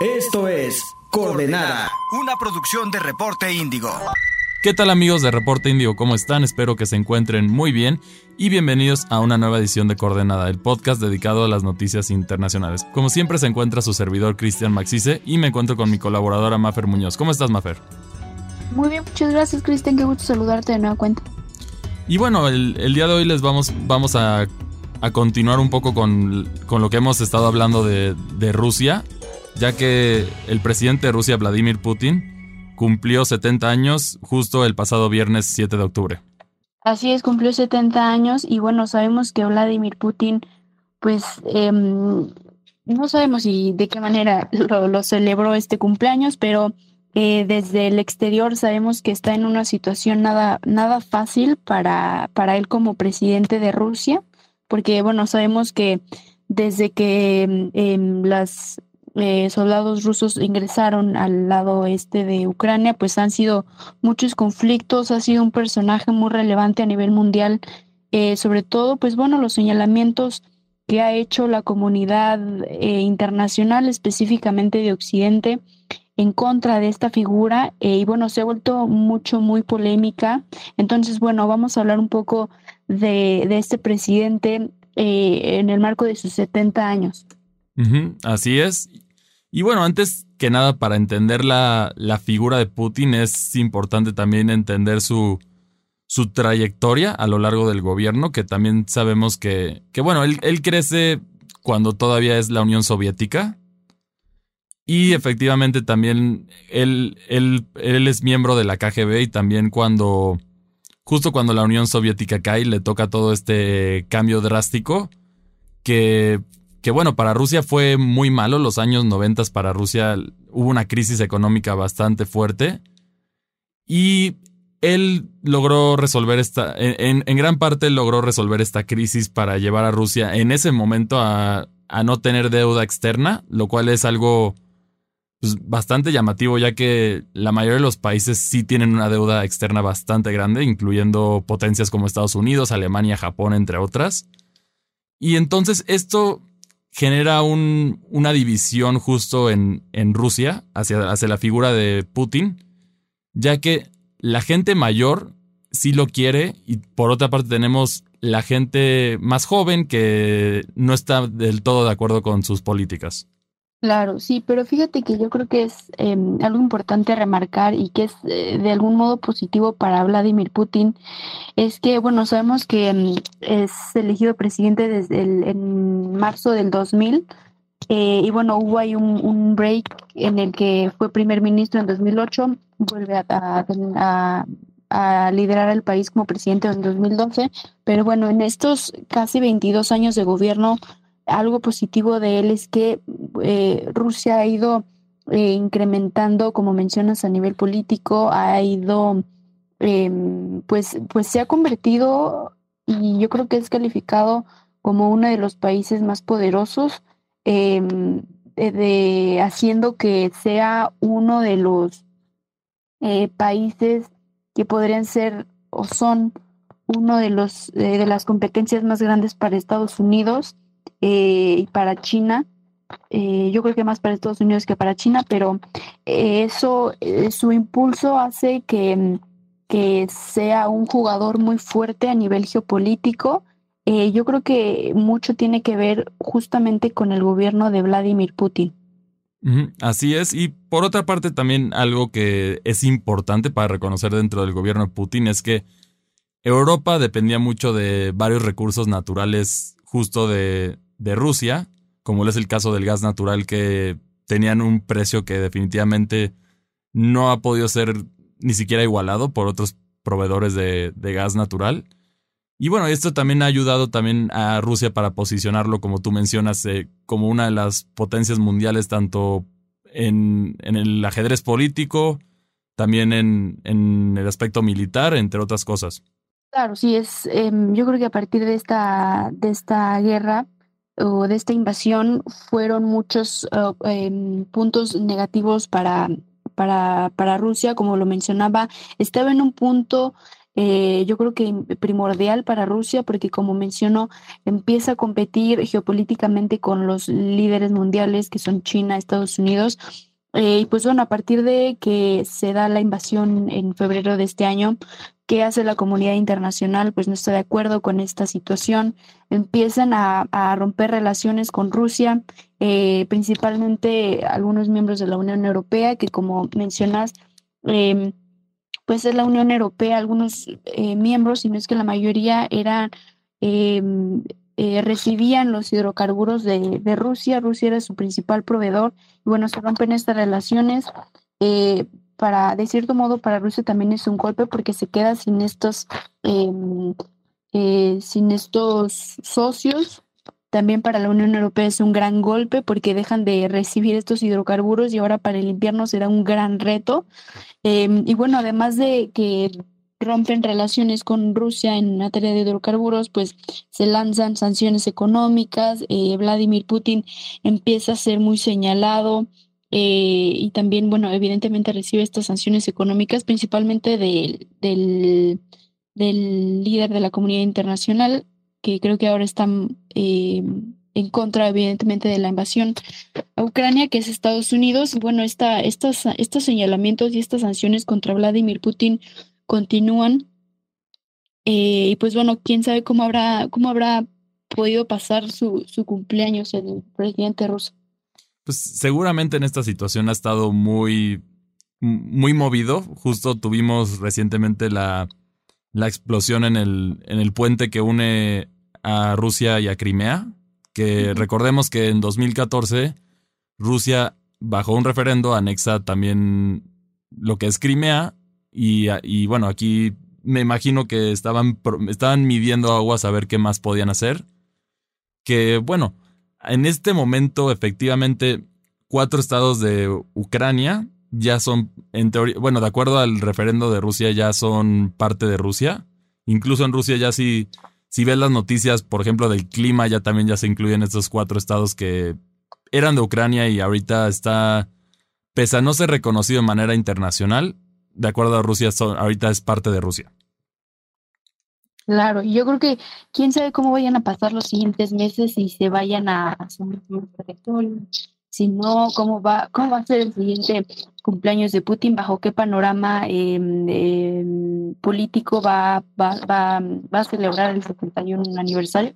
Esto es Coordenada. Una producción de Reporte Índigo. ¿Qué tal amigos de Reporte Índigo? ¿Cómo están? Espero que se encuentren muy bien y bienvenidos a una nueva edición de Coordenada, el podcast dedicado a las noticias internacionales. Como siempre se encuentra su servidor Cristian Maxice y me encuentro con mi colaboradora Mafer Muñoz. ¿Cómo estás Mafer? Muy bien, muchas gracias Cristian, qué gusto saludarte de nueva cuenta. Y bueno, el, día de hoy les vamos, vamos a, continuar un poco con, lo que hemos estado hablando de, de Rusia, ya que el presidente de Rusia, Vladimir Putin, cumplió 70 años justo el pasado viernes 7 de octubre. Así es, cumplió 70 años y bueno, sabemos que Vladimir Putin, pues em, no sabemos si de qué manera lo, celebró este cumpleaños, pero eh, desde el exterior sabemos que está en una situación nada, nada fácil para, para él como presidente de Rusia, porque bueno, sabemos que desde que em, las eh, soldados rusos ingresaron al lado este de Ucrania, pues han sido muchos conflictos, ha sido un personaje muy relevante a nivel mundial, eh, sobre todo, pues bueno, los señalamientos que ha hecho la comunidad eh, internacional, específicamente de Occidente, en contra de esta figura y bueno, se ha vuelto mucho, muy polémica. Entonces, bueno, vamos a hablar un poco de, de este presidente en el marco de sus 70 años. Así es. Y bueno, antes que nada, para entender la, la figura de Putin es importante también entender su, su trayectoria a lo largo del gobierno, que también sabemos que, que bueno, él, él, crece cuando todavía es la Unión Soviética. Y efectivamente también él, él, él es miembro de la KGB y también cuando, justo cuando la Unión Soviética cae, le toca todo este cambio drástico que que bueno, para Rusia fue muy malo, los años 90 para Rusia hubo una crisis económica bastante fuerte y él logró resolver esta, en, gran parte logró resolver esta crisis para llevar a Rusia en ese momento a, no tener deuda externa, lo cual es algo pues, bastante llamativo ya que la mayoría de los países sí tienen una deuda externa bastante grande, incluyendo potencias como Estados Unidos, Alemania, Japón, entre otras. Y entonces esto genera un, una división justo en, Rusia hacia, hacia, la figura de Putin, ya que la gente mayor sí lo quiere y por otra parte tenemos la gente más joven que no está del todo de acuerdo con sus políticas. Claro, sí, pero fíjate que yo creo que es em, algo importante remarcar y que es eh, de algún modo positivo para Vladimir Putin, es que, bueno, sabemos que em, es elegido presidente desde el, en marzo del 2000 eh, y bueno, hubo ahí un, break en el que fue primer ministro en 2008, vuelve a, a liderar el país como presidente en 2012, pero bueno, en estos casi 22 años de gobierno, algo positivo de él es que eh, Rusia ha ido eh, incrementando, como mencionas, a nivel político, ha ido, em, pues, pues se ha convertido y yo creo que es calificado como uno de los países más poderosos, em, de, haciendo que sea uno de los eh, países que podrían ser o son uno de los de las competencias más grandes para Estados Unidos eh, y para China. Eh, yo creo que más para Estados Unidos que para China, pero eh, eso, su impulso hace que, que sea un jugador muy fuerte a nivel geopolítico. yo creo que mucho tiene que ver justamente con el gobierno de Vladimir Putin. Así es, y por otra parte también algo que es importante para reconocer dentro del gobierno de Putin es que Europa dependía mucho de varios recursos naturales justo de, de Rusia, como es el caso del gas natural que tenían un precio que definitivamente no ha podido ser ni siquiera igualado por otros proveedores de, gas natural. Y bueno, esto también ha ayudado también a Rusia para posicionarlo, como tú mencionas, eh, como una de las potencias mundiales, tanto en, el ajedrez político, también en, en, el aspecto militar, entre otras cosas. Claro, sí, es, em, yo creo que a partir de esta, de esta guerra, o de esta invasión fueron muchos uh, puntos negativos para, para, para Rusia, como lo mencionaba, estaba en un punto eh, yo creo que primordial para Rusia porque como mencionó, empieza a competir geopolíticamente con los líderes mundiales que son China, Estados Unidos. Eh, y pues bueno, a partir de que se da la invasión en febrero de este año, ¿qué hace la comunidad internacional? Pues no está de acuerdo con esta situación. Empiezan a, romper relaciones con Rusia, eh, principalmente algunos miembros de la Unión Europea, que como mencionas, eh, pues es la Unión Europea, algunos eh, miembros, si no es que la mayoría eran, em, eh, recibían los hidrocarburos de, Rusia, Rusia era su principal proveedor, y bueno, se rompen estas relaciones. Eh, para, de cierto modo, para Rusia también es un golpe porque se queda sin estos, em, sin estos socios también para la Unión Europea es un gran golpe porque dejan de recibir estos hidrocarburos y ahora para el invierno será un gran reto. Em, y bueno, además de que rompen relaciones con Rusia en materia de hidrocarburos, pues se lanzan sanciones económicas. Eh, Vladimir Putin empieza a ser muy señalado. Eh, y también, bueno, evidentemente recibe estas sanciones económicas, principalmente del, del, líder de la comunidad internacional, que creo que ahora están eh, en contra, evidentemente, de la invasión a Ucrania, que es Estados Unidos. Bueno, esta, estos, estos señalamientos y estas sanciones contra Vladimir Putin continúan. Eh, y pues bueno, quién sabe cómo habrá, cómo habrá podido pasar su, su cumpleaños el presidente ruso. Pues seguramente en esta situación ha estado muy, muy movido. Justo tuvimos recientemente la, la explosión en el, en el puente que une a Rusia y a Crimea, que recordemos que en 2014 Rusia bajo un referendo anexa también lo que es Crimea y, bueno, aquí me imagino que estaban, estaban midiendo aguas a ver qué más podían hacer. Que bueno, en este momento efectivamente cuatro estados de Ucrania ya son, en teoría, bueno, de acuerdo al referendo de Rusia ya son parte de Rusia. Incluso en Rusia ya sí si ves las noticias, por ejemplo, del clima, ya también ya se incluyen estos cuatro estados que eran de Ucrania y ahorita está, pese a no ser reconocido de manera internacional, de acuerdo a Rusia, ahorita es parte de Rusia. Claro, yo creo que quién sabe cómo vayan a pasar los siguientes meses y se vayan a hacer un si no, cómo va, cómo va a ser el siguiente cumpleaños de Putin, bajo qué panorama em, em, político va, va, va, va, a celebrar el 71 aniversario.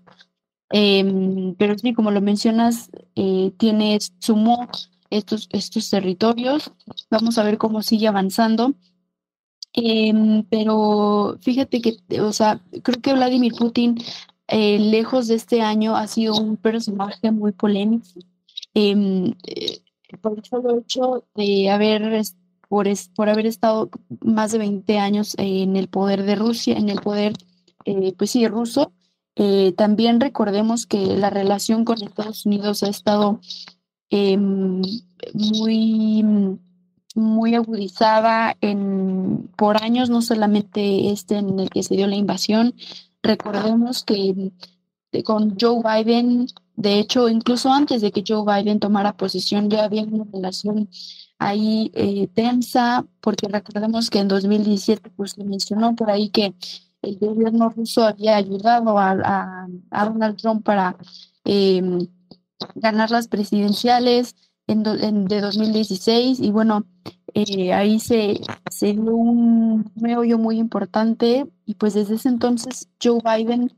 Em, pero sí, como lo mencionas, eh, tiene, sumó estos, estos territorios. Vamos a ver cómo sigue avanzando. Pero fíjate que, o sea, creo que Vladimir Putin, eh, lejos de este año, ha sido un personaje muy polémico. Em, eh, por el solo hecho de haber, por, por haber estado más de 20 años en el poder de Rusia, en el poder, eh, pues sí, ruso, también recordemos que la relación con Estados Unidos ha estado em, muy, muy agudizada en, por años, no solamente este en el que se dio la invasión. Recordemos que con Joe Biden de hecho, incluso antes de que Joe Biden tomara posición, ya había una relación ahí eh, tensa, porque recordemos que en 2017, pues le mencionó por ahí que el gobierno ruso había ayudado a, Donald Trump para em, ganar las presidenciales en, de 2016 y bueno, eh, ahí se, se dio un meollo muy importante y pues desde ese entonces Joe Biden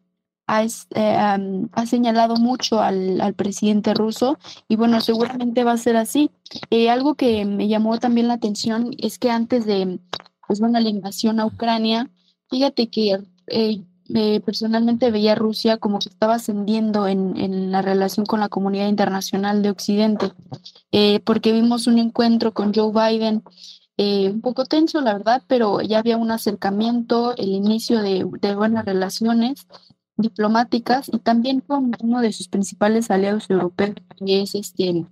eh, ha, señalado mucho al, presidente ruso y bueno, seguramente va a ser así. Eh, algo que me llamó también la atención es que antes de pues, bueno, la invasión a Ucrania, fíjate que eh, personalmente veía a Rusia como que estaba ascendiendo en, en, la relación con la comunidad internacional de Occidente, porque vimos un encuentro con Joe Biden. un poco tenso, la verdad, pero ya había un acercamiento, el inicio de, de buenas relaciones diplomáticas y también con uno de sus principales aliados europeos, que es este,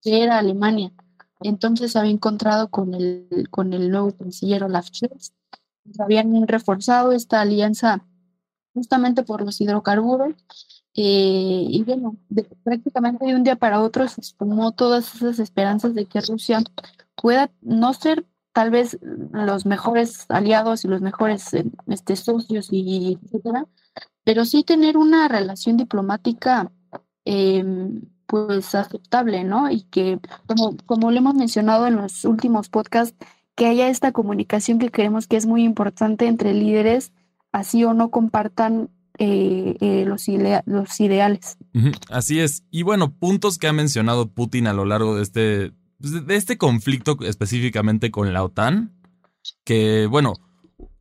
que era Alemania. Entonces había encontrado con el, con el nuevo canciller Olaf Scholz. Habían reforzado esta alianza justamente por los hidrocarburos. Eh, y bueno, prácticamente de un día para otro se sumó todas esas esperanzas de que Rusia pueda no ser tal vez los mejores aliados y los mejores eh, este, socios y etcétera, pero sí tener una relación diplomática em, pues aceptable, ¿no? Y que, como, como lo hemos mencionado en los últimos podcasts, que haya esta comunicación que creemos que es muy importante entre líderes, así o no compartan eh, eh, los, los ideales. Así es. Y bueno, puntos que ha mencionado Putin a lo largo de este, pues, de este conflicto específicamente con la OTAN, que bueno,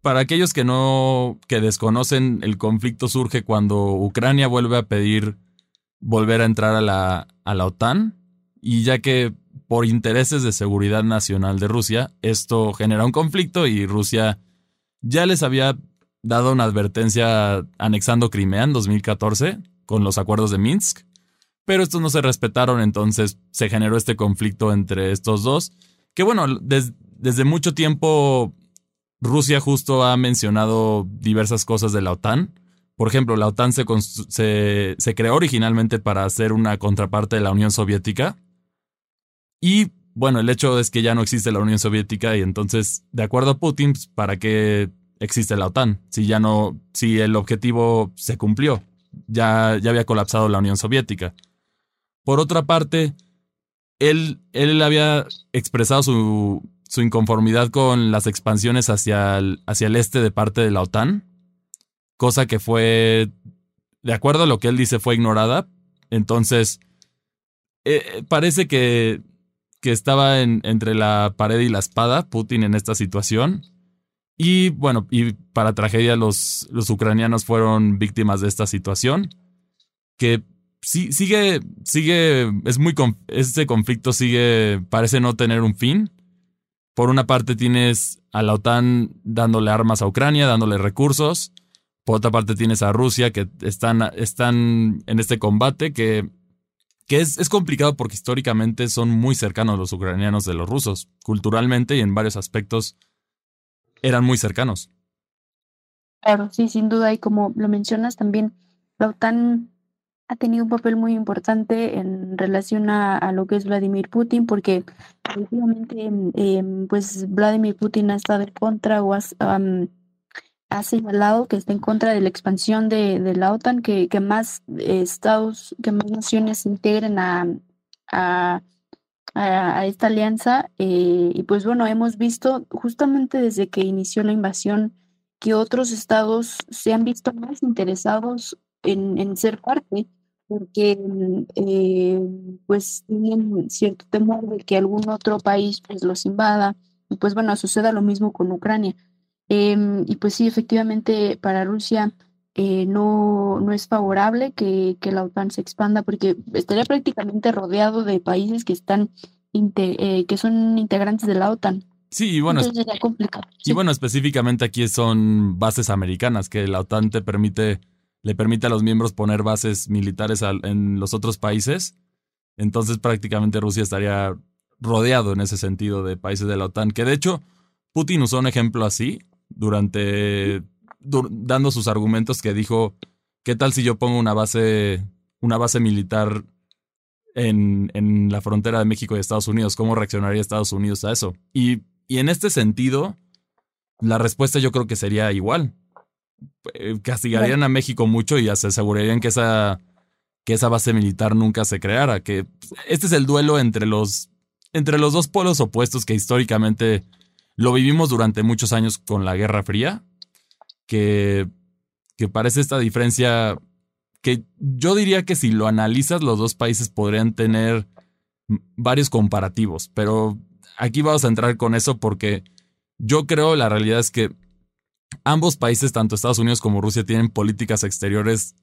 para aquellos que no, que desconocen, el conflicto surge cuando Ucrania vuelve a pedir volver a entrar a la, a la OTAN y ya que por intereses de seguridad nacional de Rusia, esto genera un conflicto y Rusia ya les había dado una advertencia anexando Crimea en 2014 con los acuerdos de Minsk, pero estos no se respetaron, entonces se generó este conflicto entre estos dos, que bueno, desde mucho tiempo Rusia justo ha mencionado diversas cosas de la OTAN, por ejemplo, la OTAN se, se, creó originalmente para ser una contraparte de la Unión Soviética. Y bueno, el hecho es que ya no existe la Unión Soviética y entonces, de acuerdo a Putin, pues, ¿para qué existe la OTAN? Si ya no, si el objetivo se cumplió, ya, ya había colapsado la Unión Soviética. Por otra parte, él, él había expresado su, su inconformidad con las expansiones hacia hacia el este de parte de la OTAN cosa que fue, de acuerdo a lo que él dice, fue ignorada. Entonces, eh, parece que, que estaba entre la pared y la espada Putin en esta situación. Y bueno, y para tragedia los, los ucranianos fueron víctimas de esta situación, que sí, sigue, sigue, es muy, este conflicto sigue, parece no tener un fin. Por una parte tienes a la OTAN dándole armas a Ucrania, dándole recursos, por otra parte tienes a Rusia que están, están en este combate que, que es, es, complicado porque históricamente son muy cercanos los ucranianos de los rusos. Culturalmente y en varios aspectos eran muy cercanos. Claro, sí, sin duda. Y como lo mencionas también, la OTAN ha tenido un papel muy importante en relación a, lo que es Vladimir Putin, porque efectivamente, em, pues Vladimir Putin ha estado en contra o ha, señalado que está en contra de la expansión de, la OTAN, que, más estados, que más naciones integren a, esta alianza. Eh, y pues bueno, hemos visto justamente desde que inició la invasión que otros estados se han visto más interesados en, ser parte, porque eh, pues tienen cierto temor de que algún otro país pues los invada. Y pues bueno, suceda lo mismo con Ucrania. Em, y pues sí, efectivamente, para Rusia eh, no, no es favorable que, la OTAN se expanda porque estaría prácticamente rodeado de países que están eh, que son integrantes de la OTAN. Sí, y bueno, complicado. Y bueno, específicamente aquí son bases americanas que la OTAN te permite, le permite a los miembros poner bases militares en los otros países. Entonces prácticamente Rusia estaría rodeado en ese sentido de países de la OTAN, que de hecho Putin usó un ejemplo así durante dando sus argumentos que dijo, ¿qué tal si yo pongo una base una base militar en, en, la frontera de México y Estados Unidos? ¿Cómo reaccionaría Estados Unidos a eso? Y, y en este sentido, la respuesta yo creo que sería igual. Eh, castigarían a México mucho y se asegurarían que esa, que esa base militar nunca se creara. Que este es el duelo entre los, entre los dos polos opuestos que históricamente lo vivimos durante muchos años con la Guerra Fría, que, que parece esta diferencia que yo diría que si lo analizas, los dos países podrían tener varios comparativos, pero aquí vamos a entrar con eso porque yo creo la realidad es que ambos países, tanto Estados Unidos como Rusia, tienen políticas exteriores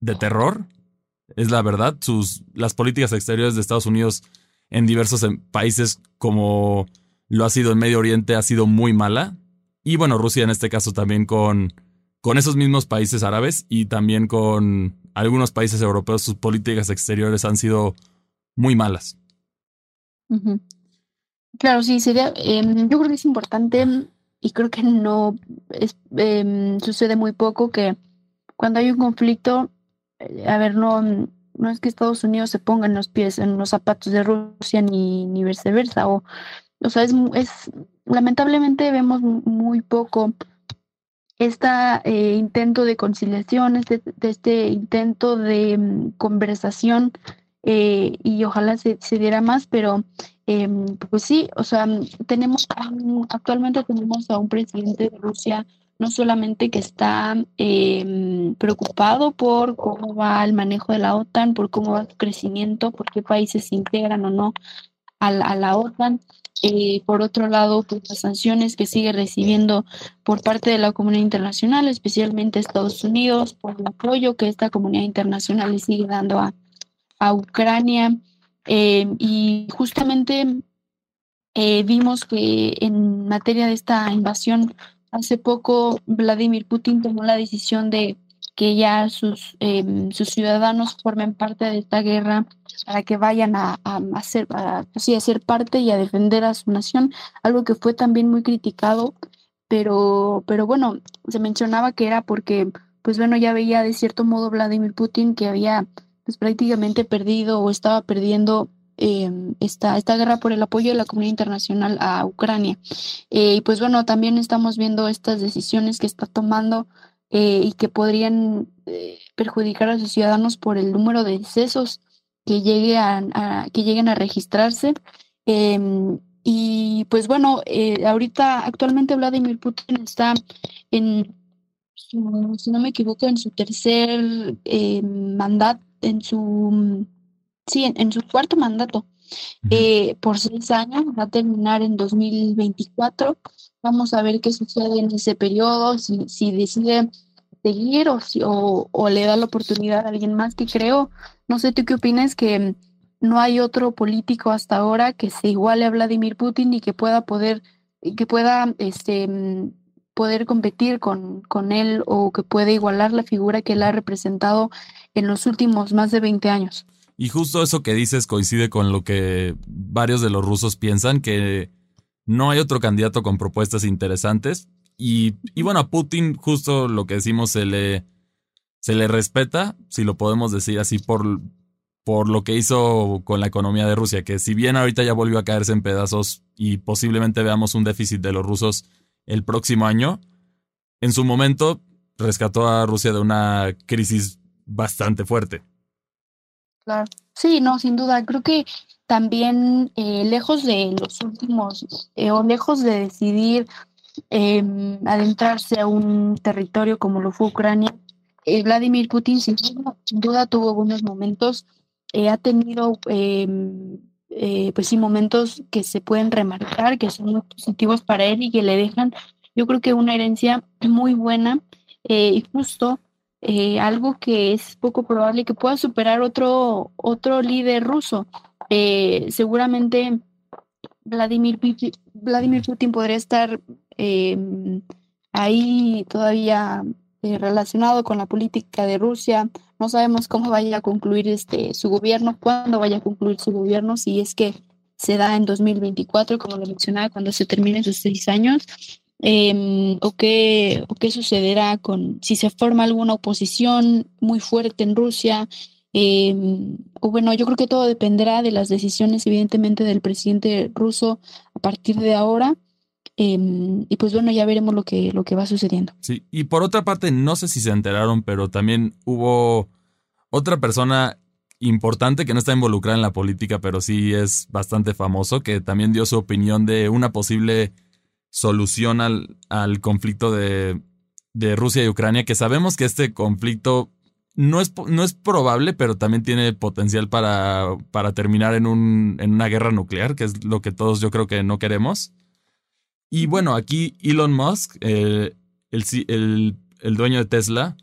de terror. Es la verdad. Sus, las políticas exteriores de Estados Unidos en diversos em, países como lo ha sido en Medio Oriente, ha sido muy mala. Y bueno, Rusia en este caso también con, con esos mismos países árabes y también con algunos países europeos, sus políticas exteriores han sido muy malas. Claro, sí, sería, em, yo creo que es importante y creo que no em, sucede muy poco que cuando hay un conflicto, eh, a ver, no, no es que Estados Unidos se ponga en los pies, en los zapatos de Rusia ni, ni viceversa, o o sea, es, es, lamentablemente vemos muy poco este intento de conciliación, este, este intento de mm, conversación eh, y ojalá se, se, diera más, pero em, pues sí, o sea, tenemos actualmente tenemos a un presidente de Rusia no solamente que está em, preocupado por cómo va el manejo de la OTAN, por cómo va su crecimiento, por qué países se integran o no a la, OTAN. Eh, por otro lado, pues, las sanciones que sigue recibiendo por parte de la comunidad internacional, especialmente Estados Unidos, por el apoyo que esta comunidad internacional le sigue dando a, a Ucrania. Em, y justamente eh, vimos que en materia de esta invasión Hace poco Vladimir Putin tomó la decisión de que ya sus, em, sus ciudadanos formen parte de esta guerra para que vayan a, a, hacer, a, pues a ser parte y a defender a su nación, algo que fue también muy criticado, pero, pero bueno, se mencionaba que era porque, pues bueno, ya veía de cierto modo Vladimir Putin que había pues, prácticamente perdido o estaba perdiendo Em, esta, esta guerra por el apoyo de la comunidad internacional a Ucrania. Eh, y pues bueno, también estamos viendo estas decisiones que está tomando eh, y que podrían eh, perjudicar a sus ciudadanos por el número de decesos que, llegue a, que lleguen a registrarse. Em, y pues bueno, ahorita actualmente Vladimir Putin está en, si no me equivoco, en su tercer mandato, en su sí, en, su cuarto mandato. Eh, por seis años, va a terminar en 2024. Vamos a ver qué sucede en ese periodo, si, si decide seguir o, si, o, le da la oportunidad a alguien más que creo. No sé, ¿tú qué opinas? Que no hay otro político hasta ahora que se iguale a Vladimir Putin y que pueda poder, que pueda este, poder competir con, con él o que pueda igualar la figura que él ha representado en los últimos más de 20 años. Y justo eso que dices coincide con lo que varios de los rusos piensan, que no hay otro candidato con propuestas interesantes. Y, bueno, a Putin justo lo que decimos se le, se le respeta, si lo podemos decir así, por, por lo que hizo con la economía de Rusia, que si bien ahorita ya volvió a caerse en pedazos y posiblemente veamos un déficit de los rusos el próximo año, en su momento rescató a Rusia de una crisis bastante fuerte. Sí, no, sin duda. Creo que también eh, lejos de los últimos, eh, o lejos de decidir em, adentrarse a un territorio como lo fue Ucrania, eh, Vladimir Putin sin duda, tuvo buenos momentos, ha tenido em, pues sí momentos que se pueden remarcar, que son muy positivos para él y que le dejan, yo creo que una herencia muy buena y justo eh, algo que es poco probable que pueda superar otro, otro líder ruso. Eh, seguramente Vladimir, Vladimir Putin podría estar em, ahí todavía eh, relacionado con la política de Rusia. No sabemos cómo vaya a concluir este, su gobierno, cuándo vaya a concluir su gobierno, si es que se da en 2024, como lo mencionaba, cuando se terminen sus seis años. Em, o, qué, o qué sucederá con si se forma alguna oposición muy fuerte en Rusia. Em, o bueno, yo creo que todo dependerá de las decisiones, evidentemente, del presidente ruso a partir de ahora. Em, y pues bueno, ya veremos lo que, lo que va sucediendo. Sí, y por otra parte, no sé si se enteraron, pero también hubo otra persona importante que no está involucrada en la política, pero sí es bastante famoso, que también dio su opinión de una posible solución al, al conflicto de, de, Rusia y Ucrania, que sabemos que este conflicto no es, no es probable, pero también tiene potencial para, para terminar en, un, en una guerra nuclear, que es lo que todos yo creo que no queremos. Y bueno, aquí Elon Musk, el, el, el, dueño de Tesla,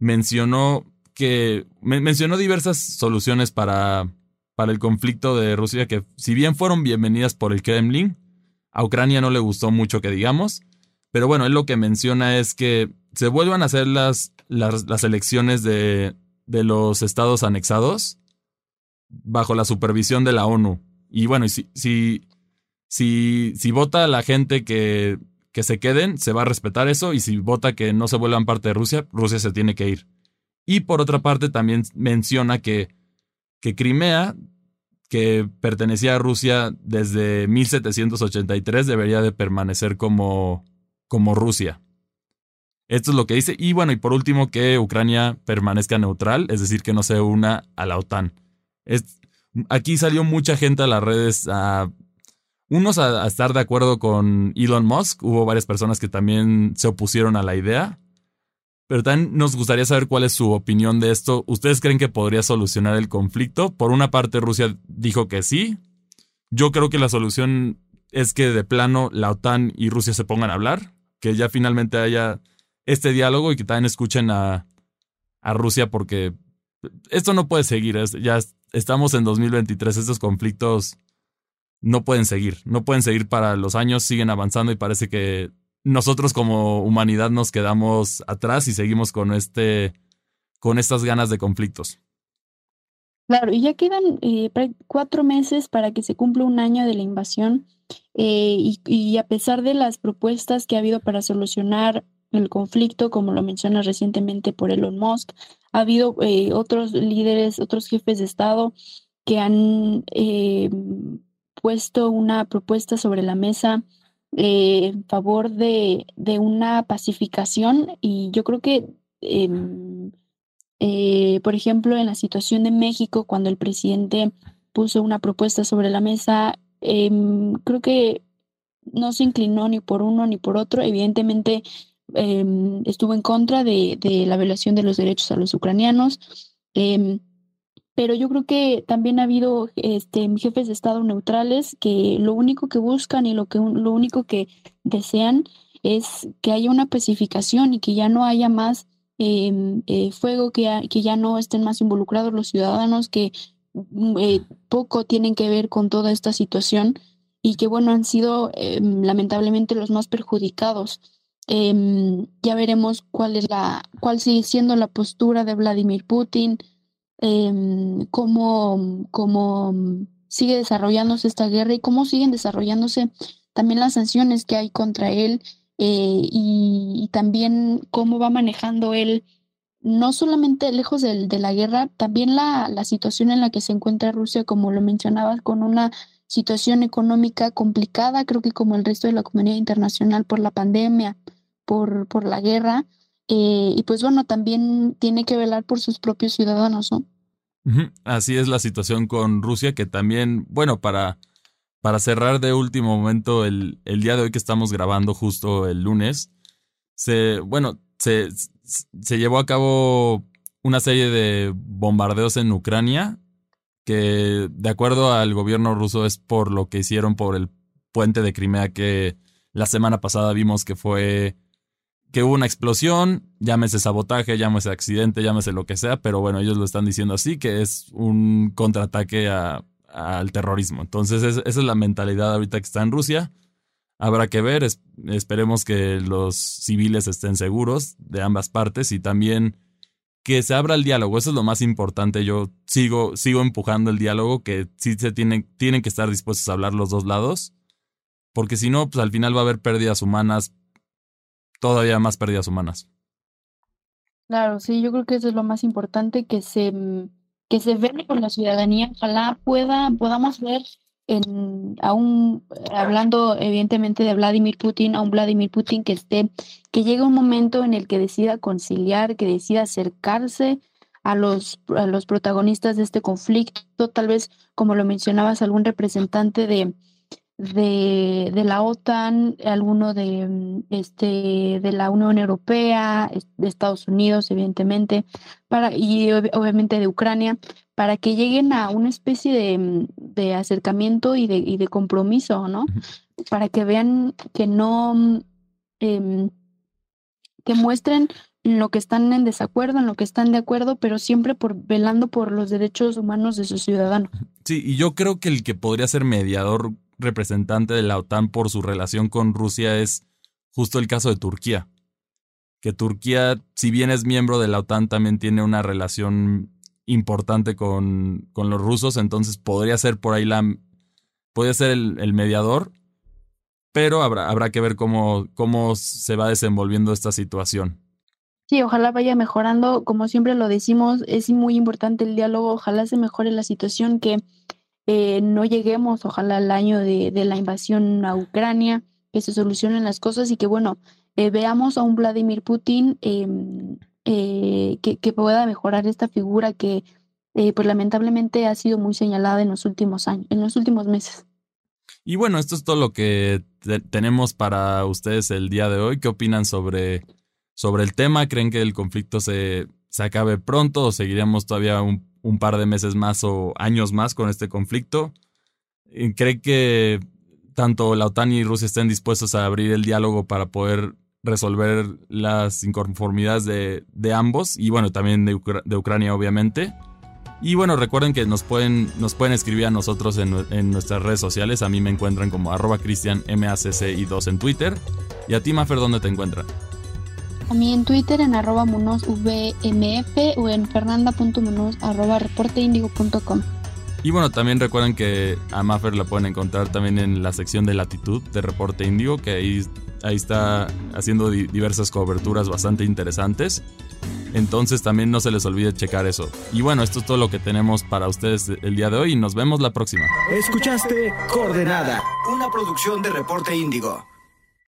mencionó que mencionó diversas soluciones para, para el conflicto de Rusia que si bien fueron bienvenidas por el Kremlin, a Ucrania no le gustó mucho que digamos, pero bueno, él lo que menciona es que se vuelvan a hacer las, las, elecciones de, de, los estados anexados bajo la supervisión de la ONU. Y bueno, si, si, si, si vota la gente que, que se queden, se va a respetar eso, y si vota que no se vuelvan parte de Rusia, Rusia se tiene que ir. Y por otra parte, también menciona que, que Crimea que pertenecía a Rusia desde 1783 debería de permanecer como, como Rusia. Esto es lo que dice. Y bueno, y por último, que Ucrania permanezca neutral, es decir, que no se una a la OTAN. aquí salió mucha gente a las redes a unos a, estar de acuerdo con Elon Musk, hubo varias personas que también se opusieron a la idea, pero también nos gustaría saber cuál es su opinión de esto. ¿Ustedes creen que podría solucionar el conflicto? Por una parte, Rusia dijo que sí. Yo creo que la solución es que de plano la OTAN y Rusia se pongan a hablar, que ya finalmente haya este diálogo y que también escuchen a, a Rusia porque esto no puede seguir. ya estamos en 2023, estos conflictos no pueden seguir, no pueden seguir para los años, siguen avanzando y parece que nosotros como humanidad nos quedamos atrás y seguimos con este, con estas ganas de conflictos. Claro, y ya quedan eh, cuatro meses para que se cumpla un año de la invasión eh, y, a pesar de las propuestas que ha habido para solucionar el conflicto, como lo menciona recientemente por Elon Musk, ha habido eh, otros líderes, otros jefes de Estado que han puesto una propuesta sobre la mesa eh, en favor de, una pacificación y yo creo que, em, eh, por ejemplo, en la situación de México, cuando el presidente puso una propuesta sobre la mesa, em, creo que no se inclinó ni por uno ni por otro. Evidentemente, em, estuvo en contra de, de, la violación de los derechos a los ucranianos pero yo creo que también ha habido este, jefes de Estado neutrales que lo único que buscan y lo, que, lo único que desean es que haya una pacificación y que ya no haya más em, eh, fuego, que ya, que ya no estén más involucrados los ciudadanos, que mm, eh, poco tienen que ver con toda esta situación y que, bueno, han sido em, lamentablemente los más perjudicados. Em, ya veremos cuál es la, cuál sigue siendo la postura de Vladimir Putin, eh, cómo, cómo sigue desarrollándose esta guerra y cómo siguen desarrollándose también las sanciones que hay contra él eh, y, también cómo va manejando él, no solamente lejos de, de la guerra, también la, la, situación en la que se encuentra Rusia, como lo mencionabas, con una situación económica complicada, creo que como el resto de la comunidad internacional por la pandemia, por, por la guerra, eh, y pues bueno, también tiene que velar por sus propios ciudadanos, ¿no? Así es la situación con Rusia, que también, bueno, para, para cerrar de último momento el, el día de hoy que estamos grabando justo el lunes, se, bueno, se, se llevó a cabo una serie de bombardeos en Ucrania, que de acuerdo al gobierno ruso es por lo que hicieron por el puente de Crimea que la semana pasada vimos que fue que hubo una explosión, llámese sabotaje, llámese accidente, llámese lo que sea, pero bueno, ellos lo están diciendo así, que es un contraataque al terrorismo. Entonces, esa es la mentalidad ahorita que está en Rusia. Habrá que ver, esperemos que los civiles estén seguros de ambas partes y también que se abra el diálogo. Eso es lo más importante. Yo sigo, sigo empujando el diálogo, que sí se tienen, tienen que estar dispuestos a hablar los dos lados, porque si no, pues al final va a haber pérdidas humanas todavía más pérdidas humanas. Claro, sí, yo creo que eso es lo más importante, que se, que se vea con la ciudadanía. Ojalá pueda, podamos ver en, aún hablando evidentemente de Vladimir Putin, a un Vladimir Putin que esté, que llegue un momento en el que decida conciliar, que decida acercarse a los, a los protagonistas de este conflicto, tal vez, como lo mencionabas, algún representante de, de, de, la OTAN, alguno de, mm, este, de la Unión Europea, de Estados Unidos, evidentemente, para, y obviamente de Ucrania, para que lleguen a una especie de, mm, de acercamiento y de, y de, compromiso, ¿no? Para que vean que no, em, que muestren lo que están en desacuerdo, en lo que están de acuerdo, pero siempre por velando por los derechos humanos de sus ciudadanos. Sí, y yo creo que el que podría ser mediador representante de la OTAN por su relación con Rusia es justo el caso de Turquía. Que Turquía, si bien es miembro de la OTAN, también tiene una relación importante con, con los rusos, entonces podría ser por ahí la... Podría ser el, mediador, pero habrá, habrá que ver cómo, cómo se va desenvolviendo esta situación. Sí, ojalá vaya mejorando. Como siempre lo decimos, es muy importante el diálogo. Ojalá se mejore la situación que eh, no lleguemos, ojalá, al año de, la invasión a Ucrania, que se solucionen las cosas y que, bueno, eh, veamos a un Vladimir Putin em, eh, que, que, pueda mejorar esta figura que, pues lamentablemente, ha sido muy señalada en los últimos años, en los últimos meses. Y bueno, esto es todo lo que tenemos para ustedes el día de hoy. ¿Qué opinan sobre, sobre el tema? ¿Creen que el conflicto se, se acabe pronto o seguiremos todavía un, un, par de meses más o años más con este conflicto? ¿Cree que tanto la OTAN y Rusia estén dispuestos a abrir el diálogo para poder resolver las inconformidades de, de ambos y bueno, también de, de Ucrania obviamente? Y bueno, recuerden que nos pueden, nos pueden escribir a nosotros en, nuestras redes sociales. A mí me encuentran como arroba y 2 en Twitter. ¿Y a ti, Mafer, dónde te encuentran? A mí en Twitter en arroba monosvmf o en fernanda.monos arroba reporteindigo.com. Y bueno, también recuerden que a Maffer la pueden encontrar también en la sección de latitud de Reporte Índigo, que ahí, ahí está haciendo diversas coberturas bastante interesantes. Entonces también no se les olvide checar eso. Y bueno, esto es todo lo que tenemos para ustedes el día de hoy y nos vemos la próxima. Escuchaste Coordenada, una producción de Reporte Índigo.